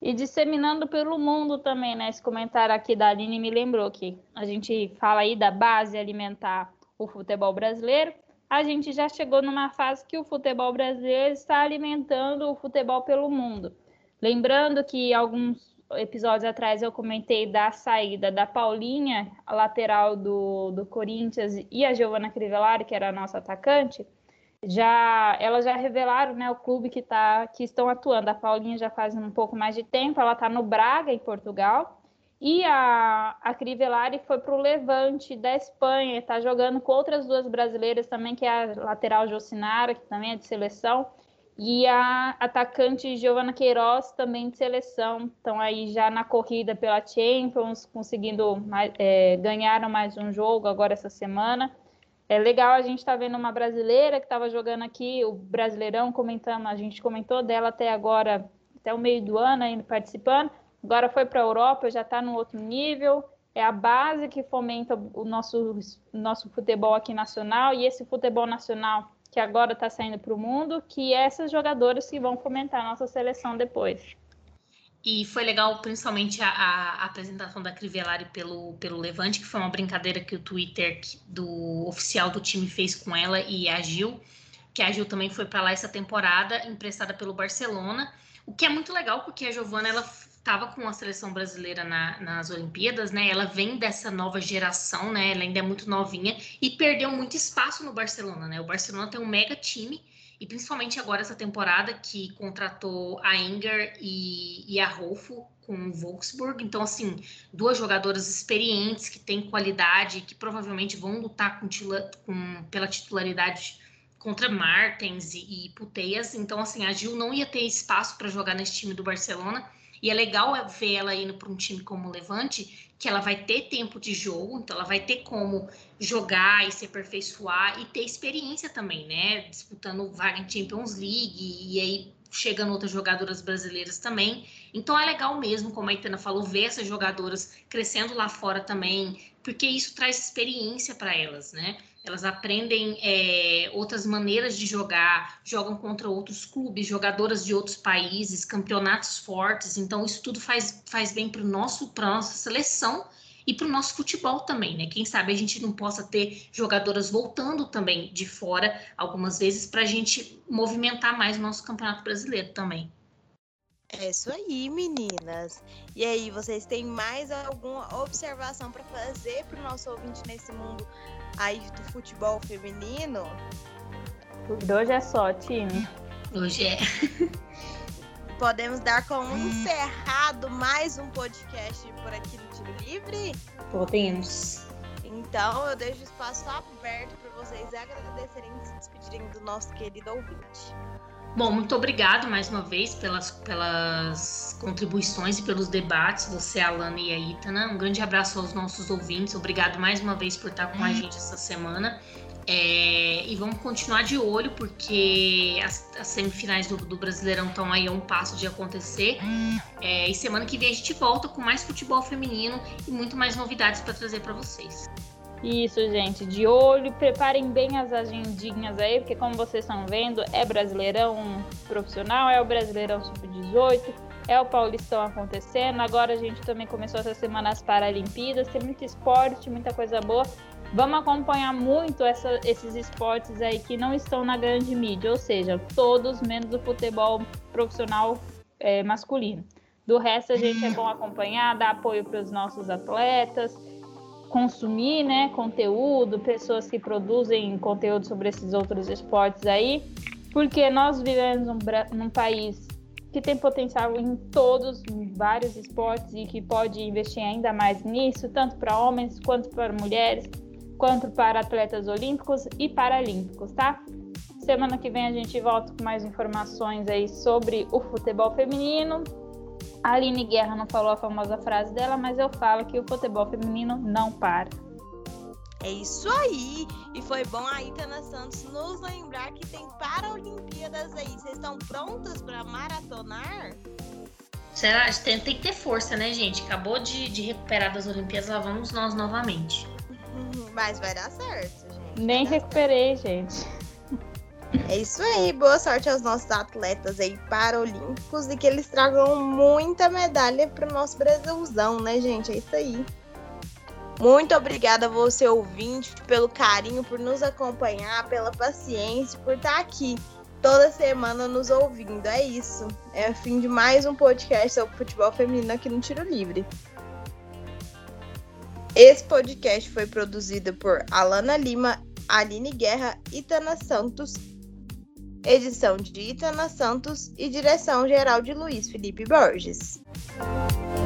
E disseminando pelo mundo também, né? Esse comentário aqui da Aline me lembrou que a gente fala aí da base alimentar o futebol brasileiro a gente já chegou numa fase que o futebol brasileiro está alimentando o futebol pelo mundo. Lembrando que alguns episódios atrás eu comentei da saída da Paulinha, a lateral do, do Corinthians, e a Giovana Crivellari, que era a nossa atacante, já elas já revelaram né, o clube que, tá, que estão atuando. A Paulinha já faz um pouco mais de tempo, ela está no Braga, em Portugal, e a, a Crivellari foi para o Levante da Espanha, está jogando com outras duas brasileiras também, que é a lateral Jocinara, que também é de seleção, e a atacante Giovana Queiroz, também de seleção. Estão aí já na corrida pela Champions, conseguindo é, ganharam mais um jogo agora essa semana. É legal a gente estar tá vendo uma brasileira que estava jogando aqui, o Brasileirão, comentando, a gente comentou dela até agora, até o meio do ano ainda participando agora foi para a Europa, já está no outro nível. É a base que fomenta o nosso, nosso futebol aqui nacional e esse futebol nacional que agora está saindo para o mundo, que é essas jogadoras que vão fomentar a nossa seleção depois. E foi legal, principalmente, a, a, apresentação da Crivellari pelo, pelo Levante, que foi uma brincadeira que o Twitter do oficial do time fez com ela e a Gil, que a Gil também foi para lá essa temporada, emprestada pelo Barcelona. O que é muito legal, porque a Giovana ela estava com a seleção brasileira na, nas Olimpíadas, né? Ela vem dessa nova geração, né? Ela ainda é muito novinha e perdeu muito espaço no Barcelona, né? O Barcelona tem um mega time e principalmente agora essa temporada que contratou a Inger e, e a Rolfo com o Wolfsburg. Então, assim, duas jogadoras experientes que têm qualidade que provavelmente vão lutar com, com pela titularidade contra Martens e, e Puteias. Então, assim, a Gil não ia ter espaço para jogar nesse time do Barcelona e é legal ver ela indo para um time como o Levante, que ela vai ter tempo de jogo, então ela vai ter como jogar e se aperfeiçoar e ter experiência também, né? Disputando vaga em Champions League e aí chegando outras jogadoras brasileiras também. Então é legal mesmo, como a Itana falou, ver essas jogadoras crescendo lá fora também, porque isso traz experiência para elas, né? Elas aprendem é, outras maneiras de jogar, jogam contra outros clubes, jogadoras de outros países, campeonatos fortes. Então, isso tudo faz, faz bem para nosso para nossa seleção e para o nosso futebol também, né? Quem sabe a gente não possa ter jogadoras voltando também de fora algumas vezes para a gente movimentar mais o nosso campeonato brasileiro também. É isso aí, meninas. E aí, vocês têm mais alguma observação para fazer para o nosso ouvinte nesse mundo aí do futebol feminino? Por hoje é só, time. Hoje é. Podemos dar como encerrado mais um podcast por aqui no Tiro Livre? Podemos. Então eu deixo o espaço aberto para vocês agradecerem e se despedirem do nosso querido ouvinte. Bom, muito obrigado mais uma vez pelas, pelas contribuições e pelos debates, você, Alana e a Itana. Um grande abraço aos nossos ouvintes. Obrigado mais uma vez por estar com a gente essa semana. É, e vamos continuar de olho, porque as, as semifinais do, do, Brasileirão estão aí a um passo de acontecer. É, e semana que vem a gente volta com mais futebol feminino e muito mais novidades para trazer para vocês. Isso, gente, de olho, preparem bem as agendinhas aí, porque como vocês estão vendo, é Brasileirão profissional, é o Brasileirão Sub-18, é o Paulistão acontecendo. Agora a gente também começou essa semana as Paralimpíadas, tem muito esporte, muita coisa boa. Vamos acompanhar muito essa, esses esportes aí que não estão na grande mídia, ou seja, todos menos o futebol profissional é, masculino. Do resto, a gente é bom acompanhar, dar apoio para os nossos atletas consumir né, conteúdo, pessoas que produzem conteúdo sobre esses outros esportes aí, porque nós vivemos num, num país que tem potencial em todos, em vários esportes e que pode investir ainda mais nisso, tanto para homens quanto para mulheres, quanto para atletas olímpicos e paralímpicos, tá? Semana que vem a gente volta com mais informações aí sobre o futebol feminino, a Aline Guerra não falou a famosa frase dela, mas eu falo que o futebol feminino não para. É isso aí! E foi bom a Itana Santos nos lembrar que tem Paralimpíadas aí. Vocês estão prontas para maratonar? Será? Tem, tem que ter força, né, gente? Acabou de, de recuperar das Olimpíadas, lá vamos nós novamente. Mas vai dar certo, gente. Nem recuperei, certo. gente. É isso aí, boa sorte aos nossos atletas aí paralímpicos e que eles tragam muita medalha para o nosso Brasilzão, né, gente? É isso aí. Muito obrigada a você, ouvinte, pelo carinho, por nos acompanhar, pela paciência, por estar aqui toda semana nos ouvindo. É isso. É o fim de mais um podcast sobre futebol feminino aqui no Tiro Livre. Esse podcast foi produzido por Alana Lima, Aline Guerra, Itana Santos, edição de Itana Santos e direção geral de Luiz Felipe Borges. Música